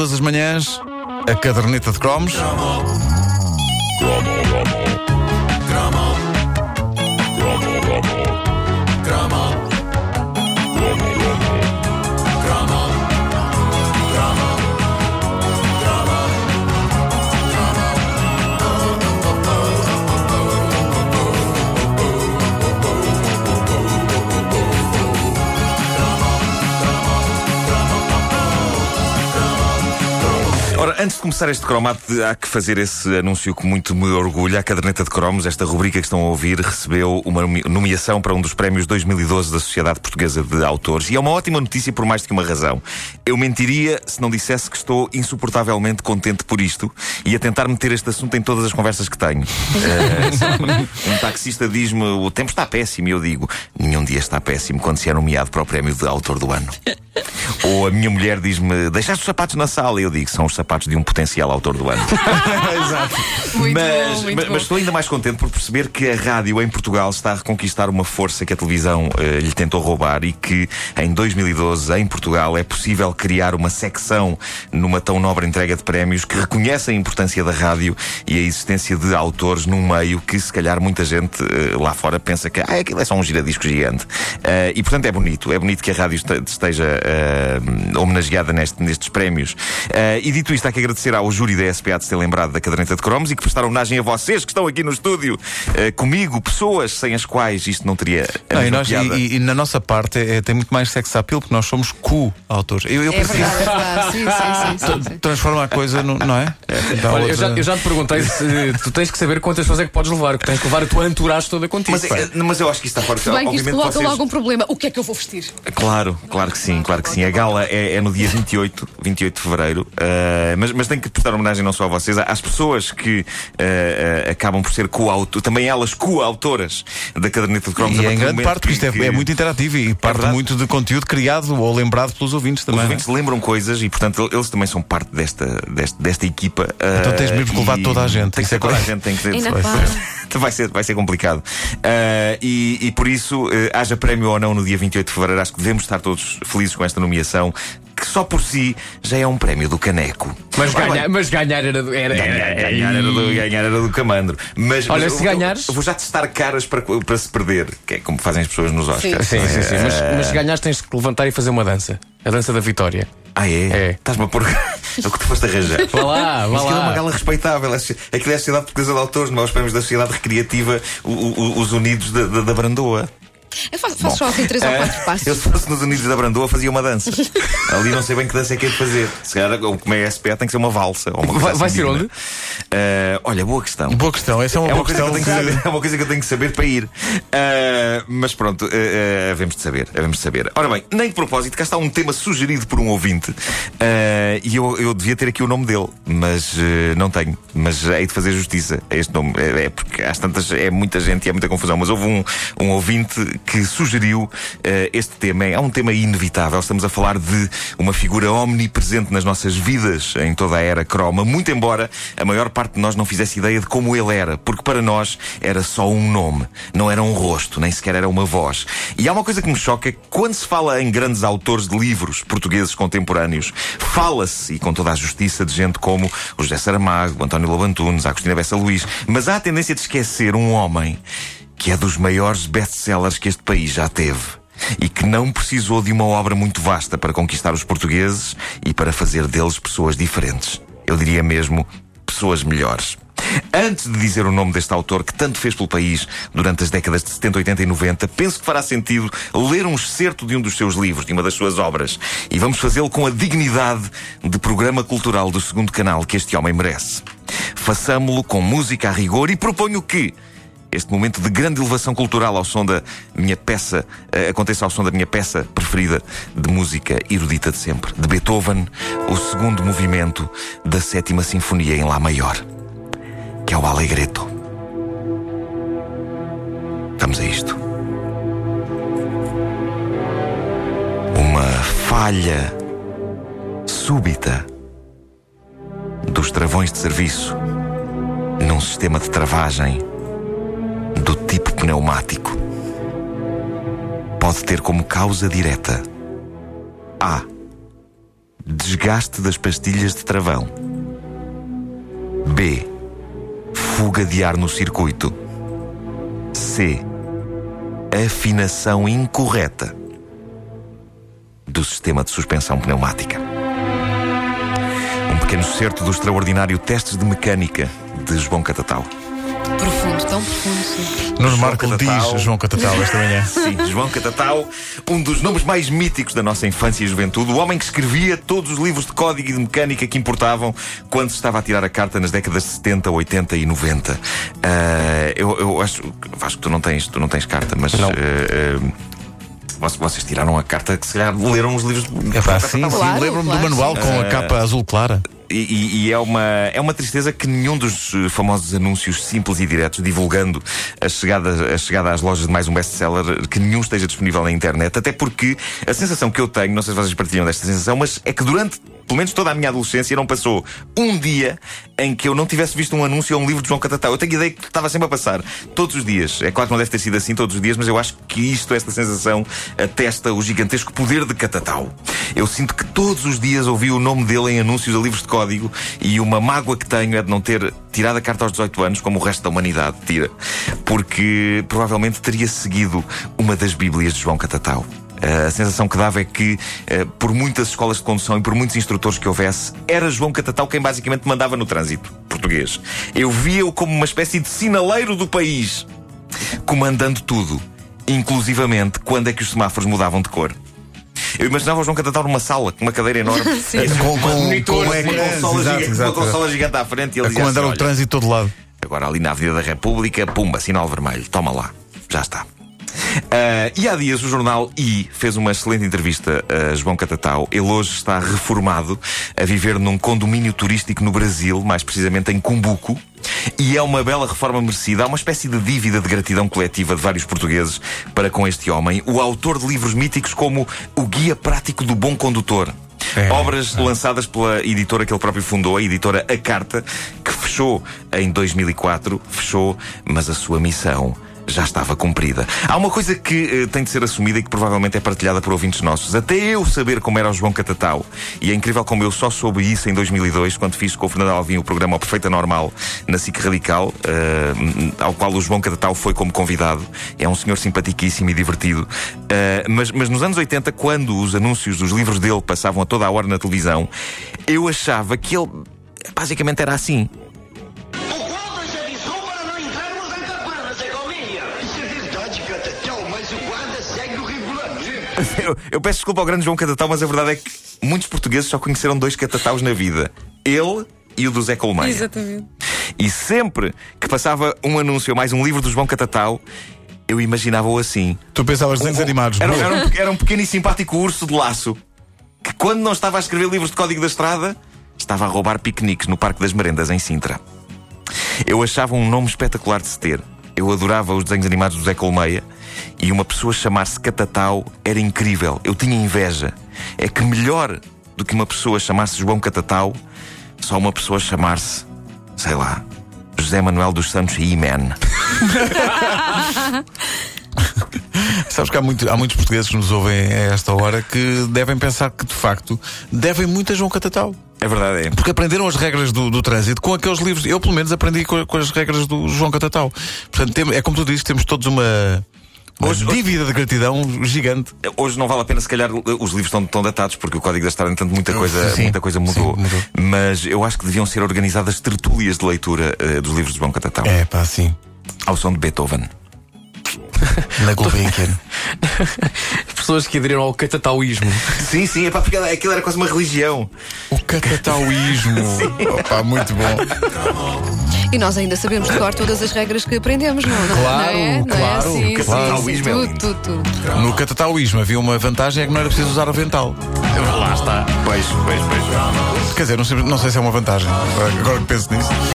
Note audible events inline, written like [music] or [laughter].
todas as manhãs, a caderneta de cromos. Antes de começar este cromato, há que fazer esse anúncio que muito me orgulha. A caderneta de cromos, esta rubrica que estão a ouvir, recebeu uma nomeação para um dos prémios 2012 da Sociedade Portuguesa de Autores. E é uma ótima notícia por mais do que uma razão. Eu mentiria se não dissesse que estou insuportavelmente contente por isto e a tentar meter este assunto em todas as conversas que tenho. [laughs] Eh, um taxista diz-me o tempo está péssimo e eu digo nenhum dia está péssimo quando se é nomeado para o prémio de autor do ano. Ou a minha mulher diz-me deixaste os sapatos na sala e eu digo são os sapatos de um potencial autor do ano. [laughs] Muito mas, bom, muito mas- bom. mas estou ainda mais contente por perceber que a rádio em Portugal está a reconquistar uma força que a televisão eh, lhe tentou roubar e que em 2012, em Portugal, é possível criar uma secção numa tão nobre entrega de prémios que reconhece a importância da rádio e a existência de autores num meio que se calhar muita gente eh, lá fora pensa que ah, aquilo é só um giradisco gigante. Eh, e portanto é bonito, é bonito que a rádio este- esteja eh, homenageada neste- nestes prémios. Eh, e dito isto, há que agradecer ao júri da SPA de se ter lembrado da caderneta de cromos e que prestar homenagem a vocês que estão aqui no estúdio eh, comigo, pessoas sem as quais isto não teria Não, e, nós- e- e na nossa parte é- tem muito mais sex appeal porque nós somos co-autores. Eu, eu É prefiro verdade, é verdade. Sim, sim, sim, transformar a coisa, no, não é? Dá Olha, eu, outra- já, eu já te perguntei se tu tens que saber quantas pessoas é que podes levar, que tens que levar a tua entourage toda contigo. Mas, é- mas eu acho que isto está fora. Se bem que isto coloca vocês- logo um problema. O que é que eu vou vestir? Claro, claro que sim, claro que sim. A gala é, é no dia 28, 28 de fevereiro. Uh, mas, mas tenho que prestar homenagem não só a vocês, às pessoas que uh, uh, acabam por ser coautoras, também elas coautoras da caderneta de cromos. E partir em grande parte, porque isto é, que- é muito interativo e parte verdade. muito de conteúdo criado ou lembrado pelos ouvintes Os também. não é? ouvintes lembram coisas e, portanto, eles também são parte desta, desta, desta equipa. Então tens mesmo que levar toda a gente. Tem que é ser toda a gente, tem que ser. [laughs] Vai, ser, vai, ser, complicado. Uh, e, e por isso, uh, haja prémio ou não no dia 28 de fevereiro, acho que devemos estar todos felizes com esta nomeação, que só por si já é um prémio do Caneco. Mas, bem, mas ganhar era. do- era, Ganhar, era- ganhar era do, ganhar era do camandro. Mas, Olha, mas se eu- ganhares- Eu, vou já testar caras para, para se perder, que é como fazem as pessoas nos Oscars. Sim, sim, sim. Mas, Eh, mas se ganhares, tens que levantar e fazer uma dança. A dança da vitória. Ah, é? É. Estás-me a pôr. É o que tu foste arranjar. Vá lá, vá Mas aquilo é uma lá. gala respeitável. Aquilo é a Sociedade Portuguesa de Autores, não é os prémios da Sociedade Recreativa, o- o- os Unidos da, da, da Brandoa. Eu faço, faço só assim três ou Eh, quatro passos. Eu, se fosse nos Unidos da Brandoa, fazia uma dança. [laughs] Ali não sei bem que dança é que é de fazer. Se calhar, como é SPA, tem que ser uma valsa. Ou uma coisa Vai- assim vai ser onde? Eh, olha, boa questão. Boa questão, essa é uma É boa coisa que eu tenho que saber, [laughs] é uma coisa que eu tenho que saber para ir. Ah, mas pronto, ah, ah, havemos de saber, havemos de saber. Ora bem, nem de propósito, cá está um tema sugerido por um ouvinte. E eu, eu devia ter aqui o nome dele, mas não tenho. Mas hei de fazer justiça a este nome. É, é porque às tantas é muita gente e é muita confusão. Mas houve um, um ouvinte que sugeriu ah, este tema. É um tema inevitável. Estamos a falar de uma figura omnipresente nas nossas vidas em toda a era croma. Muito embora a maior parte de nós não fizesse ideia de como ele era, porque para nós era só um nome, não era um rosto, nem sequer era uma voz. E há uma coisa que me choca: é quando se fala em grandes autores de livros portugueses contemporâneos, fala-se, e com toda a justiça, de gente como o José Saramago, o António Lobo Antunes, a Agostina Bessa Luís, mas há a tendência de esquecer um homem que é dos maiores best-sellers que este país já teve e que não precisou de uma obra muito vasta para conquistar os portugueses e para fazer deles pessoas diferentes. Eu diria mesmo pessoas melhores. Antes de dizer o nome deste autor que tanto fez pelo país durante as décadas de 70, 80 e 90, penso que fará sentido ler um excerto de um dos seus livros, de uma das suas obras. E vamos fazê-lo com a dignidade de programa cultural do segundo canal que este homem merece. Façamo-lo com música a rigor e proponho que, este momento de grande elevação cultural ao som da minha peça, eh, aconteça ao som da minha peça preferida de música erudita de sempre, de Beethoven, o segundo movimento da sétima sinfonia em Lá maior, que é o Allegretto. Vamos a isto. Uma falha súbita dos travões de serviço num sistema de travagem do tipo pneumático pode ter como causa direta A. Desgaste das pastilhas de travão. B. Fuga de ar no circuito. C. Afinação incorreta do sistema de suspensão pneumática. Um pequeno certo do extraordinário Testes de Mecânica de João Catatal. Profundo, sim. Nuno João Marco Catatal. diz João Catatal esta manhã. [laughs] Sim, João Catatal, um dos nomes mais míticos da nossa infância e juventude, o homem que escrevia todos os livros de código e de mecânica que importavam quando se estava a tirar a carta nas décadas de 70, 80 e 90. Ah, eu, eu acho, acho que tu não tens, tu não tens carta, mas. Não. ah, ah, vocês- tiraram a carta que se calhar leram os livros de É pá, sim, sim. Claro, Lembro-me claro, do manual sim. com a capa azul clara. E, e- é, uma, é uma tristeza que nenhum dos eh, famosos anúncios simples e diretos divulgando a chegada, a chegada às lojas de mais um best-seller, que nenhum esteja disponível na internet, até porque a sensação que eu tenho, não sei se vocês partilham desta sensação, mas é que durante pelo menos toda a minha adolescência não passou um dia em que eu não tivesse visto um anúncio ou um livro de João Catatal. Eu tenho ideia que estava sempre a passar, todos os dias. É claro que não deve ter sido assim todos os dias, mas eu acho que isto, esta sensação, atesta o gigantesco poder de Catatal. Eu sinto que todos os dias ouvi o nome dele em anúncios a livros de código e uma mágoa que tenho é de não ter tirado a carta aos 18 anos, como o resto da humanidade tira, porque provavelmente teria seguido uma das Bíblias de João Catatal. Uh, a sensação que dava é que, uh, por muitas escolas de condução e por muitos instrutores que houvesse, era João Catatal quem basicamente mandava no trânsito português. Eu via-o como uma espécie de sinaleiro do país, comandando tudo, inclusivamente quando é que os semáforos mudavam de cor. Eu imaginava o João Catatal numa sala, com uma cadeira enorme. [laughs] Com, com, monitor, com uma consola, gigante, exato. uma consola gigante à frente e ele A dizia comandar assim, o "Olha, trânsito de todo lado. Agora ali na Avenida da República, pumba, sinal vermelho, toma lá, já está. Ah, e há dias o jornal I fez uma excelente entrevista a João Catatal. Ele hoje está reformado a viver num condomínio turístico no Brasil, mais precisamente em Cumbuco. E é uma bela reforma merecida. Há uma espécie de dívida de gratidão coletiva de vários portugueses para com este homem, o autor de livros míticos como O Guia Prático do Bom Condutor. É, Obras lançadas pela editora que ele próprio fundou, a editora A Carta, que fechou em 2004, fechou, mas a sua missão já estava cumprida. Há uma coisa que eh, tem de ser assumida e que provavelmente é partilhada por ouvintes nossos. Até eu saber como era o João Catatal, e é incrível como eu só soube isso em 2002, quando fiz com o Fernando Alvim o programa Perfeita Normal na SIC Radical, eh, ao qual o João Catatal foi como convidado. É um senhor simpaticíssimo e divertido. Eh, mas, mas nos anos 80, quando os anúncios dos livros dele passavam a toda a hora na televisão, eu achava que ele basicamente era assim. [laughs] Eu, eu peço desculpa ao grande João Catatal, mas a verdade é que muitos portugueses só conheceram dois catataus na vida. Ele e o do Zé Colmeia. Exatamente. E sempre que passava um anúncio ou mais um livro do João Catatal, eu imaginava-o assim. Tu pensavas desenhos animados. Era, era um, era um pequeno e simpático urso de laço que, quando não estava a escrever livros de código da estrada, estava a roubar piqueniques no Parque das Merendas, em Sintra. Eu achava um nome espetacular de se ter. Eu adorava os desenhos animados do Zé Colmeia e uma pessoa chamar-se Catatal era incrível. Eu tinha inveja. É que melhor do que uma pessoa chamar-se João Catatal, só uma pessoa chamar-se, sei lá, José Manuel dos Santos e E-Man. [laughs] Sabes que há, muito- há muitos portugueses que nos ouvem a esta hora que devem pensar que, de facto, devem muito a João Catatal. É verdade, é. Porque aprenderam as regras do, do trânsito com aqueles livros. Eu, pelo menos, aprendi com, com as regras do João Catatal. Portanto, tem- é como tu dizes, temos todos uma, Hoje- dívida de gratidão gigante. Hoje não vale a pena, se calhar, os livros estão, estão datados, porque o código da estrada, entanto, muita coisa, Sim, muita coisa sim, mudou. mudou. Mas eu acho que deviam ser organizadas tertúlias de leitura eh, dos livros de João Catatal, É, pá, sim. ao som de Beethoven. [laughs] Na Gulbenkian. [laughs] Pessoas que aderiram ao catatauísmo. Sim, sim, é pá, porque aquilo era quase uma religião. o Catatauísmo. [laughs] Opa, muito bom. E nós ainda sabemos de cor todas as regras que aprendemos, não, não, Claro, não é? Não claro, é? Sim, claro. sim, sim, Catataísmo é tudo, tudo, tudo. No Catatauísmo havia uma vantagem, é que não era preciso usar o vental. Lá está. Pois, pois, pois. Quer dizer, não sei, não sei se é uma vantagem. Agora que penso nisso.